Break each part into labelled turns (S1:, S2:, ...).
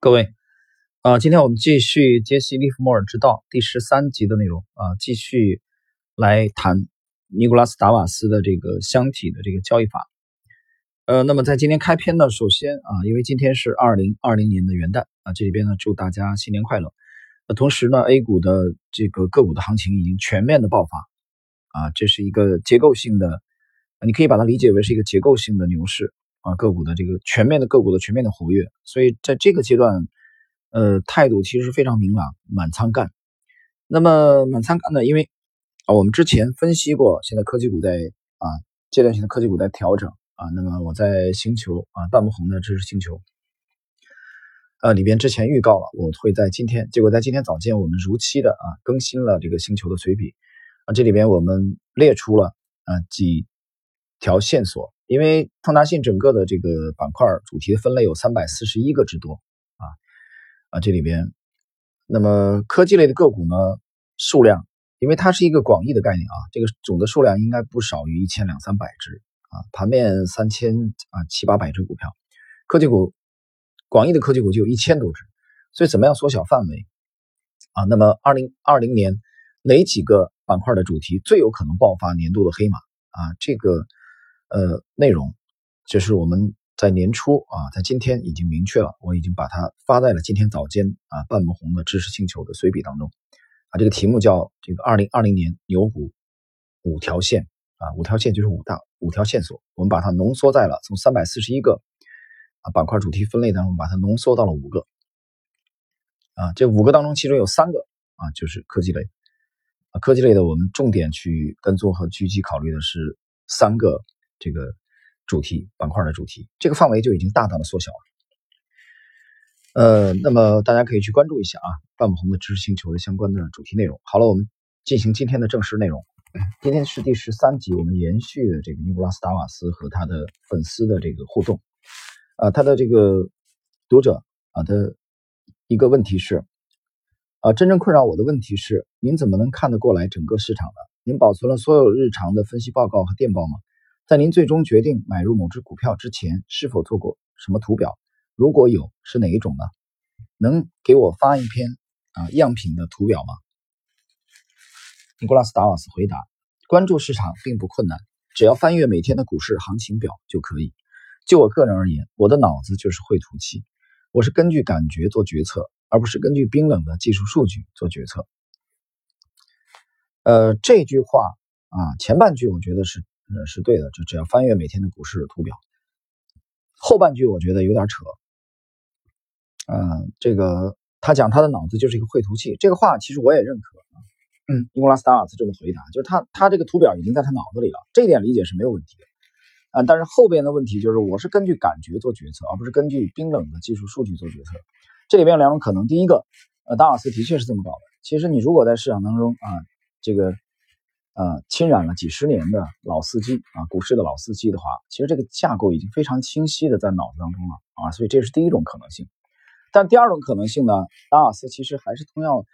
S1: 各位，啊，今天我们继续杰西·利弗莫尔之道第十三集的内容啊，继续来谈尼古拉斯·达瓦斯的这个箱体的这个交易法。呃，那么在今天开篇呢，首先啊，因为今天是二零二零年的元旦啊，这里边呢祝大家新年快乐。那同时呢，A 股的这个个股的行情已经全面的爆发啊，这是一个结构性的，你可以把它理解为是一个结构性的牛市。啊，个股的这个全面的个股的全面的活跃，所以在这个阶段，呃，态度其实非常明朗，满仓干。那么满仓干呢？因为啊，我们之前分析过，现在科技股在啊阶段性的科技股在调整啊。那么我在星球啊，半不红的知识星球，呃里边之前预告了，我会在今天，结果在今天早间，我们如期的啊更新了这个星球的随笔啊，这里边我们列出了啊几条线索。因为通达信整个的这个板块主题的分类有三百四十一个之多啊啊，这里边，那么科技类的个股呢数量，因为它是一个广义的概念啊，这个总的数量应该不少于一千两三百只啊，盘面三千啊七八百只股票，科技股广义的科技股就有一千多只，所以怎么样缩小范围啊？那么二零二零年哪几个板块的主题最有可能爆发年度的黑马啊？这个。呃，内容就是我们在年初啊，在今天已经明确了，我已经把它发在了今天早间啊半亩红的知识星球的随笔当中啊。这个题目叫这个二零二零年牛股五条线啊，五条线就是五大五条线索，我们把它浓缩在了从三百四十一个啊板块主题分类当中，把它浓缩到了五个啊，这五个当中其中有三个啊就是科技类啊，科技类的我们重点去跟踪和狙击考虑的是三个。这个主题板块的主题，这个范围就已经大大的缩小了。呃，那么大家可以去关注一下啊，半亩红的知识星球的相关的主题内容。好了，我们进行今天的正式内容。今天是第十三集，我们延续的这个尼古拉斯达瓦斯和他的粉丝的这个互动。啊，他的这个读者啊的一个问题是，啊，真正困扰我的问题是，您怎么能看得过来整个市场呢？您保存了所有日常的分析报告和电报吗？在您最终决定买入某只股票之前，是否做过什么图表？如果有，是哪一种呢？能给我发一篇啊样品的图表吗？尼古拉斯·达瓦斯回答：“关注市场并不困难，只要翻阅每天的股市行情表就可以。就我个人而言，我的脑子就是绘图器，我是根据感觉做决策，而不是根据冰冷的技术数据做决策。”呃，这句话啊，前半句我觉得是。呃，是对的，就只要翻阅每天的股市图表。后半句我觉得有点扯。嗯，这个他讲他的脑子就是一个绘图器，这个话其实我也认可。嗯，尼古拉斯达尔斯这么回答，就是他他这个图表已经在他脑子里了，这一点理解是没有问题的。啊，但是后边的问题就是，我是根据感觉做决策，而不是根据冰冷的技术数据做决策。这里面有两种可能，第一个，呃，达尔斯的确是这么搞的。其实你如果在市场当中啊，这个。呃，侵染了几十年的老司机啊，股市的老司机的话，其实这个架构已经非常清晰的在脑子当中了啊，所以这是第一种可能性。但第二种可能性呢，达瓦斯其实还是通要，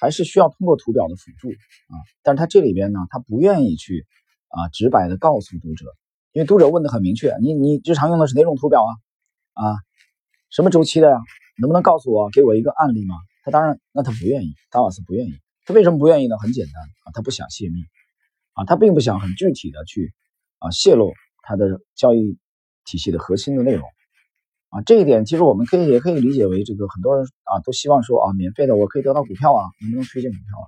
S1: 还是需要通过图表的辅助啊，但是他这里边呢，他不愿意去啊直白的告诉读者，因为读者问的很明确，你你日常用的是哪种图表啊？啊，什么周期的呀？能不能告诉我，给我一个案例吗？他当然，那他不愿意，达瓦斯不愿意，他为什么不愿意呢？很简单啊，他不想泄密。啊，他并不想很具体的去啊泄露他的交易体系的核心的内容啊，这一点其实我们可以也可以理解为这个很多人啊都希望说啊，免费的我可以得到股票啊，能不能推荐股票啊？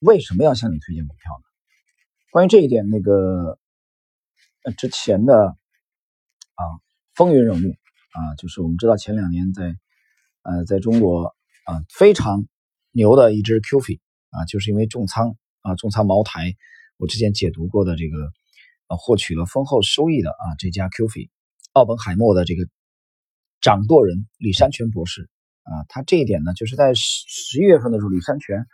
S1: 为什么要向你推荐股票呢？关于这一点，那个之前的啊风云人物啊，就是我们知道前两年在呃在中国啊非常牛的一只 QF 啊，就是因为重仓啊重仓茅台。我之前解读过的这个，呃，获取了丰厚收益的啊，这家 QF，奥本海默的这个掌舵人李山泉博士啊，他这一点呢，就是在十十一月份的时候，李山泉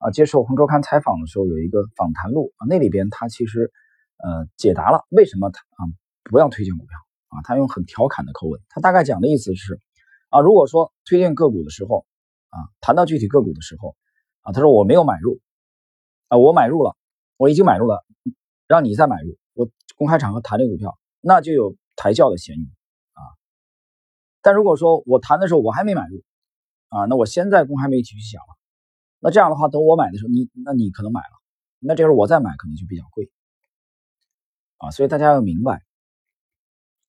S1: 啊接受《红周刊》采访的时候，有一个访谈录啊，那里边他其实呃解答了为什么他啊不要推荐股票啊，他用很调侃的口吻，他大概讲的意思是啊，如果说推荐个股的时候啊，谈到具体个股的时候啊，他说我没有买入啊，我买入了。我已经买入了，让你再买入。我公开场合谈这个股票，那就有抬轿的嫌疑啊。但如果说我谈的时候我还没买入啊，那我先在公开媒体去讲了，那这样的话，等我买的时候，你那你可能买了，那这时候我再买可能就比较贵啊，所以大家要明白。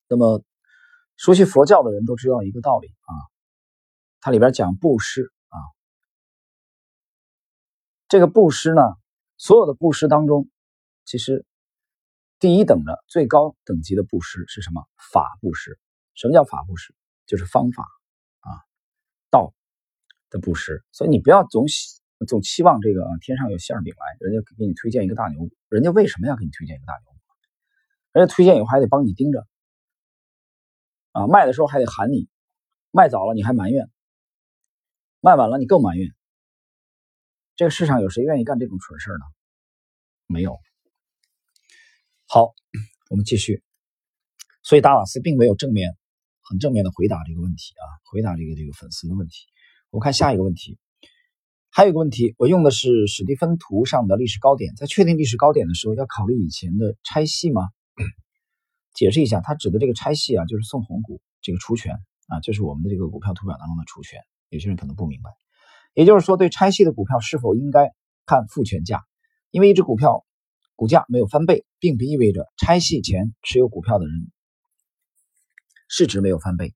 S1: 那么熟悉佛教的人都知道一个道理啊，它里边讲布施啊，这个布施呢，所有的布施当中，其实第一等的最高等级的布施是什么？法布施。什么叫法布施？就是方法啊，道的布施。所以你不要总总期望这个天上有馅饼来，人家给你推荐一个大牛，人家为什么要给你推荐一个大牛？人家推荐以后还得帮你盯着。啊，卖的时候还得喊你，卖早了你还埋怨，卖晚了你更埋怨。这个世上有谁愿意干这种蠢事呢？没有。好，我们继续。所以达瓦斯并没有正面、很正面的回答这个问题啊，回答这个这个粉丝的问题。我们看下一个问题，还有一个问题，我用的是史蒂芬图上的历史高点，在确定历史高点的时候，要考虑以前的拆细吗？解释一下，他指的这个拆细啊，就是送红股这个除权啊，就是我们的这个股票图表当中的除权。有些人可能不明白，也就是说，对拆细的股票是否应该看复权价？因为一只股票股价没有翻倍，并不意味着拆细前持有股票的人市值没有翻倍，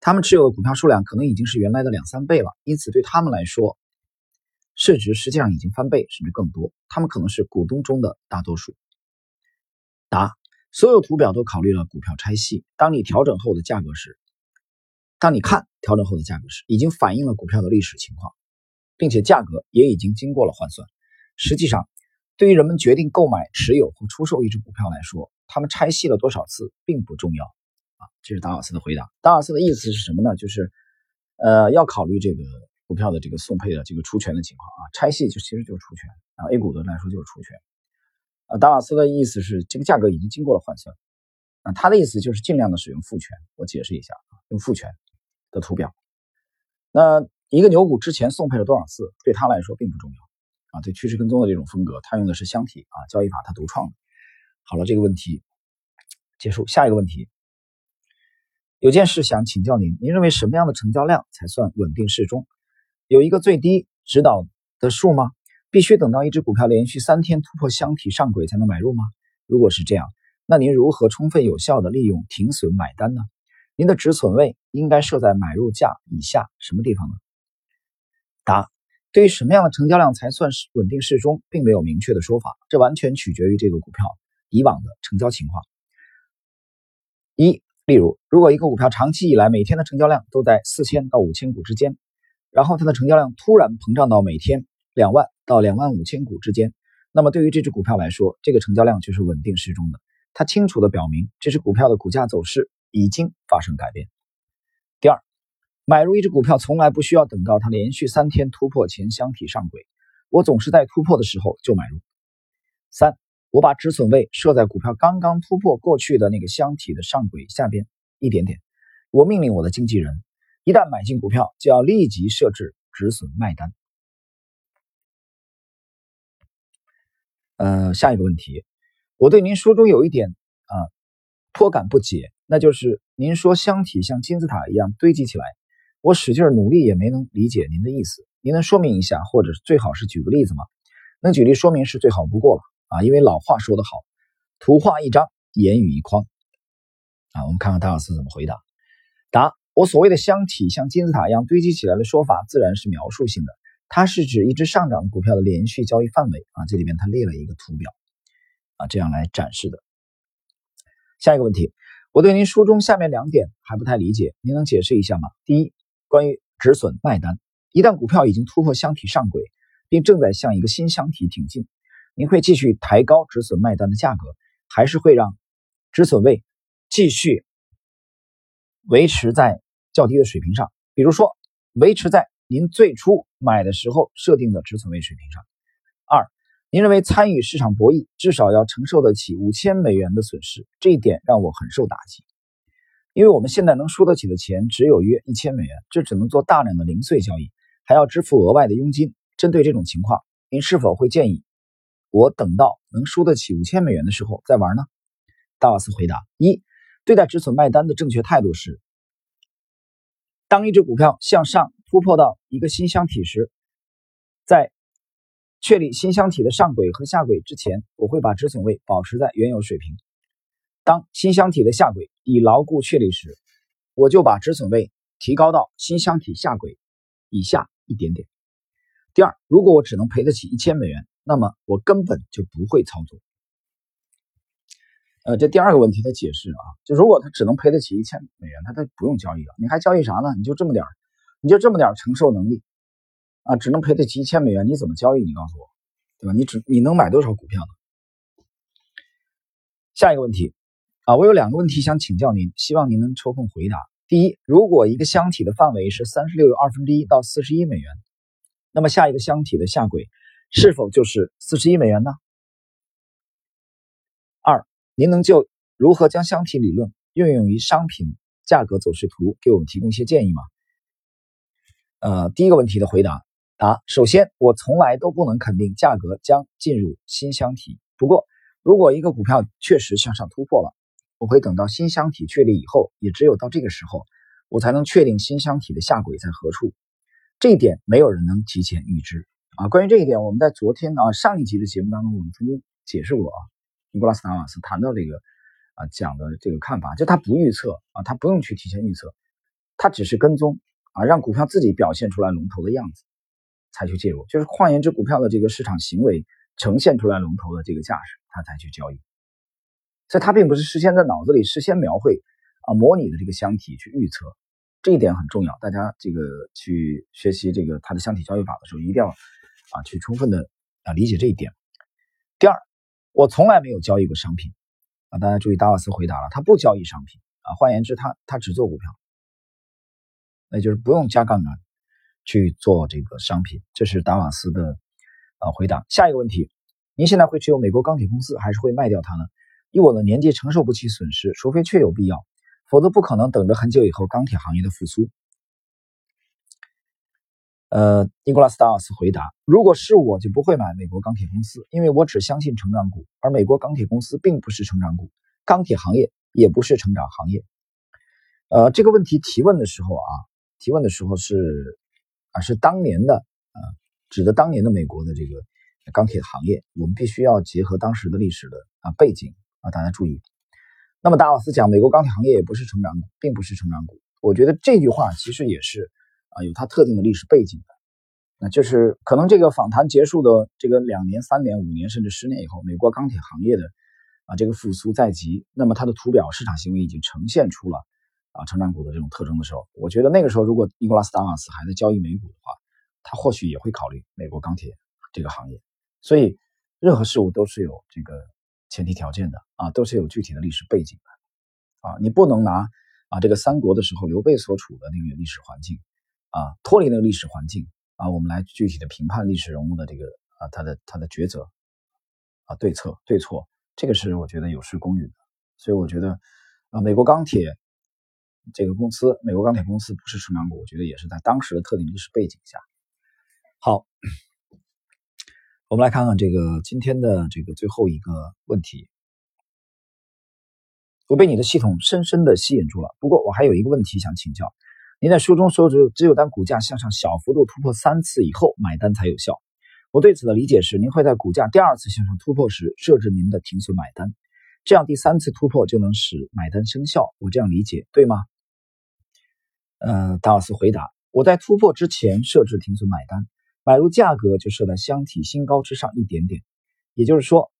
S1: 他们持有的股票数量可能已经是原来的两三倍了，因此对他们来说，市值实际上已经翻倍甚至更多。他们可能是股东中的大多数。答。所有图表都考虑了股票拆细。当你调整后的价格时，当你看调整后的价格时，已经反映了股票的历史情况，并且价格也已经经过了换算。实际上，对于人们决定购买、持有或出售一只股票来说，他们拆细了多少次并不重要。啊，这是达尔斯的回答。达尔斯的意思是什么呢？就是，呃，要考虑这个股票的这个送配的这个出权的情况啊。拆细就其实就是出权啊，A 股的来说就是出权。啊，达瓦斯的意思是这个价格已经经过了换算，啊，他的意思就是尽量的使用复权。我解释一下啊，用复权的图表。那一个牛股之前送配了多少次，对他来说并不重要，啊，对趋势跟踪的这种风格，他用的是箱体啊交易法，他独创的。好了，这个问题结束，下一个问题，有件事想请教您，您认为什么样的成交量才算稳定适中？有一个最低指导的数吗？必须等到一只股票连续三天突破箱体上轨才能买入吗？如果是这样，那您如何充分有效的利用停损买单呢？您的止损位应该设在买入价以下什么地方呢？答：对于什么样的成交量才算是稳定适中，并没有明确的说法，这完全取决于这个股票以往的成交情况。一，例如，如果一个股票长期以来每天的成交量都在四千到五千股之间，然后它的成交量突然膨胀到每天两万。到两万五千股之间，那么对于这只股票来说，这个成交量就是稳定适中的。它清楚地表明这只股票的股价走势已经发生改变。第二，买入一只股票从来不需要等到它连续三天突破前箱体上轨，我总是在突破的时候就买入。三，我把止损位设在股票刚刚突破过去的那个箱体的上轨下边一点点。我命令我的经纪人，一旦买进股票就要立即设置止损卖单。呃，下一个问题，我对您书中有一点啊颇感不解，那就是您说箱体像金字塔一样堆积起来，我使劲努力也没能理解您的意思。您能说明一下，或者最好是举个例子吗？能举例说明是最好不过了啊，因为老话说得好，图画一张，言语一筐啊。我们看看达尔斯怎么回答。答：我所谓的箱体像金字塔一样堆积起来的说法，自然是描述性的。它是指一只上涨股票的连续交易范围啊，这里面它列了一个图表啊，这样来展示的。下一个问题，我对您书中下面两点还不太理解，您能解释一下吗？第一，关于止损卖单，一旦股票已经突破箱体上轨，并正在向一个新箱体挺进，您会继续抬高止损卖单的价格，还是会让止损位继续维持在较低的水平上？比如说，维持在。您最初买的时候设定的止损位水平上。二，您认为参与市场博弈至少要承受得起五千美元的损失，这一点让我很受打击。因为我们现在能输得起的钱只有约一千美元，这只能做大量的零碎交易，还要支付额外的佣金。针对这种情况，您是否会建议我等到能输得起五千美元的时候再玩呢？大瓦斯回答：一，对待止损卖单的正确态度是。当一只股票向上突破到一个新箱体时，在确立新箱体的上轨和下轨之前，我会把止损位保持在原有水平。当新箱体的下轨已牢固确立时，我就把止损位提高到新箱体下轨以下一点点。第二，如果我只能赔得起一千美元，那么我根本就不会操作。呃，这第二个问题的解释啊，就如果他只能赔得起一千美元，他他不用交易了。你还交易啥呢？你就这么点你就这么点承受能力啊，只能赔得起一千美元，你怎么交易？你告诉我，对吧？你只你能买多少股票呢？下一个问题啊，我有两个问题想请教您，希望您能抽空回答。第一，如果一个箱体的范围是三十六又二分之一到四十一美元。那么下一个箱体的下轨是否就是四十一美元呢？二，您能就如何将箱体理论运用于商品价格走势图给我们提供一些建议吗？呃，第一个问题的回答，答：首先，我从来都不能肯定价格将进入新箱体。不过，如果一个股票确实向上突破了，我会等到新箱体确立以后，也只有到这个时候，我才能确定新箱体的下轨在何处。这一点没有人能提前预知啊！关于这一点，我们在昨天啊上一集的节目当中，我们曾经解释过啊。尼古拉斯达瓦斯谈到这个啊讲的这个看法，就他不预测啊，他不用去提前预测，他只是跟踪啊，让股票自己表现出来龙头的样子才去介入。就是换言之，股票的这个市场行为呈现出来龙头的这个架势，他才去交易。所以，他并不是事先在脑子里事先描绘啊模拟的这个箱体去预测。这一点很重要，大家这个去学习这个它的箱体交易法的时候，一定要啊去充分的啊理解这一点。第二，我从来没有交易过商品啊，大家注意，达瓦斯回答了，他不交易商品啊，换言之，他他只做股票，那就是不用加杠杆去做这个商品，这是达瓦斯的啊回答。下一个问题，您现在会持有美国钢铁公司，还是会卖掉它呢？以我的年纪承受不起损失，除非确有必要。否则不可能等着很久以后钢铁行业的复苏。呃，尼古拉斯·达瓦斯回答：“如果是我，就不会买美国钢铁公司，因为我只相信成长股，而美国钢铁公司并不是成长股，钢铁行业也不是成长行业。”呃，这个问题提问的时候啊，提问的时候是啊，是当年的啊，指的当年的美国的这个钢铁行业。我们必须要结合当时的历史的啊背景啊，大家注意。那么达瓦斯讲，美国钢铁行业也不是成长股，并不是成长股。我觉得这句话其实也是啊，有它特定的历史背景的。那就是可能这个访谈结束的这个两年、三年、五年甚至十年以后，美国钢铁行业的啊这个复苏在即，那么它的图表市场行为已经呈现出了啊成长股的这种特征的时候，我觉得那个时候如果尼古拉斯达瓦斯还在交易美股的话，他或许也会考虑美国钢铁这个行业。所以任何事物都是有这个。前提条件的啊，都是有具体的历史背景的啊，你不能拿啊这个三国的时候刘备所处的那个历史环境啊，脱离那个历史环境啊，我们来具体的评判历史人物的这个啊他的他的抉择啊对策对错，这个是我觉得有失公允的。所以我觉得啊，美国钢铁这个公司，美国钢铁公司不是成长股，我觉得也是在当时的特定历史背景下。好。我们来看看这个今天的这个最后一个问题。我被你的系统深深的吸引住了。不过我还有一个问题想请教。您在书中说，只有只有当股价向上小幅度突破三次以后买单才有效。我对此的理解是，您会在股价第二次向上突破时设置您的停损买单，这样第三次突破就能使买单生效。我这样理解对吗？嗯，达尔斯回答：我在突破之前设置停损买单。买入价格就设在箱体新高之上一点点，也就是说，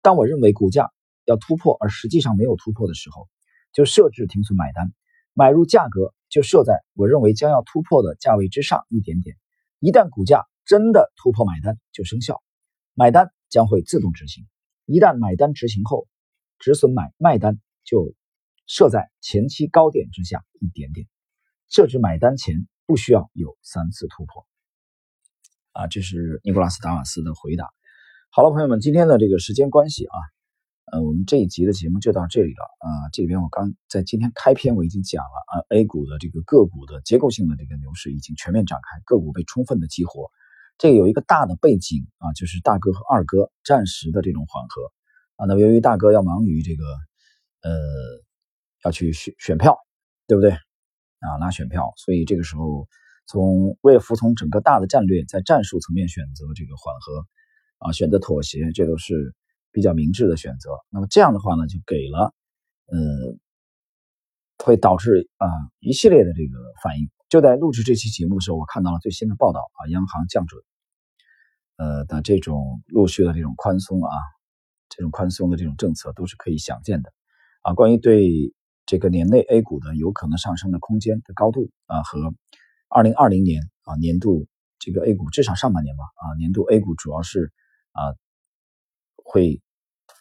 S1: 当我认为股价要突破而实际上没有突破的时候，就设置停损买单。买入价格就设在我认为将要突破的价位之上一点点。一旦股价真的突破买单就生效，买单将会自动执行。一旦买单执行后，止损买卖单就设在前期高点之下一点点。设置买单前不需要有三次突破。啊，这是尼古拉斯达瓦斯的回答。好了，朋友们，今天的这个时间关系啊，呃，我们这一集的节目就到这里了啊。这里边我刚在今天开篇我已经讲了啊，A 股的这个个股的结构性的这个牛市已经全面展开，个股被充分的激活。这个有一个大的背景啊，就是大哥和二哥暂时的这种缓和啊。那由于大哥要忙于这个呃要去选选票，对不对？啊拉选票，所以这个时候从为了服从整个大的战略，在战术层面选择这个缓和啊，选择妥协，这都是比较明智的选择。那么这样的话呢，就给了呃，会导致啊一系列的这个反应。就在录制这期节目的时候，我看到了最新的报道啊，央行降准呃的这种陆续的这种宽松啊，这种宽松的这种政策都是可以想见的啊。关于对这个年内 A 股的有可能上升的空间的高度啊，和二零二零年啊年度这个 A 股至少上半年吧啊年度 A 股主要是啊会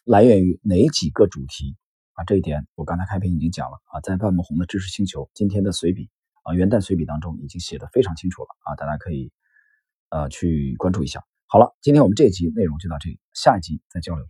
S1: 来源于哪几个主题啊？这一点我刚才开篇已经讲了啊，在万木红的知识星球今天的随笔啊元旦随笔当中已经写的非常清楚了啊，大家可以呃去关注一下。好了，今天我们这一集内容就到这里，下一集再交流。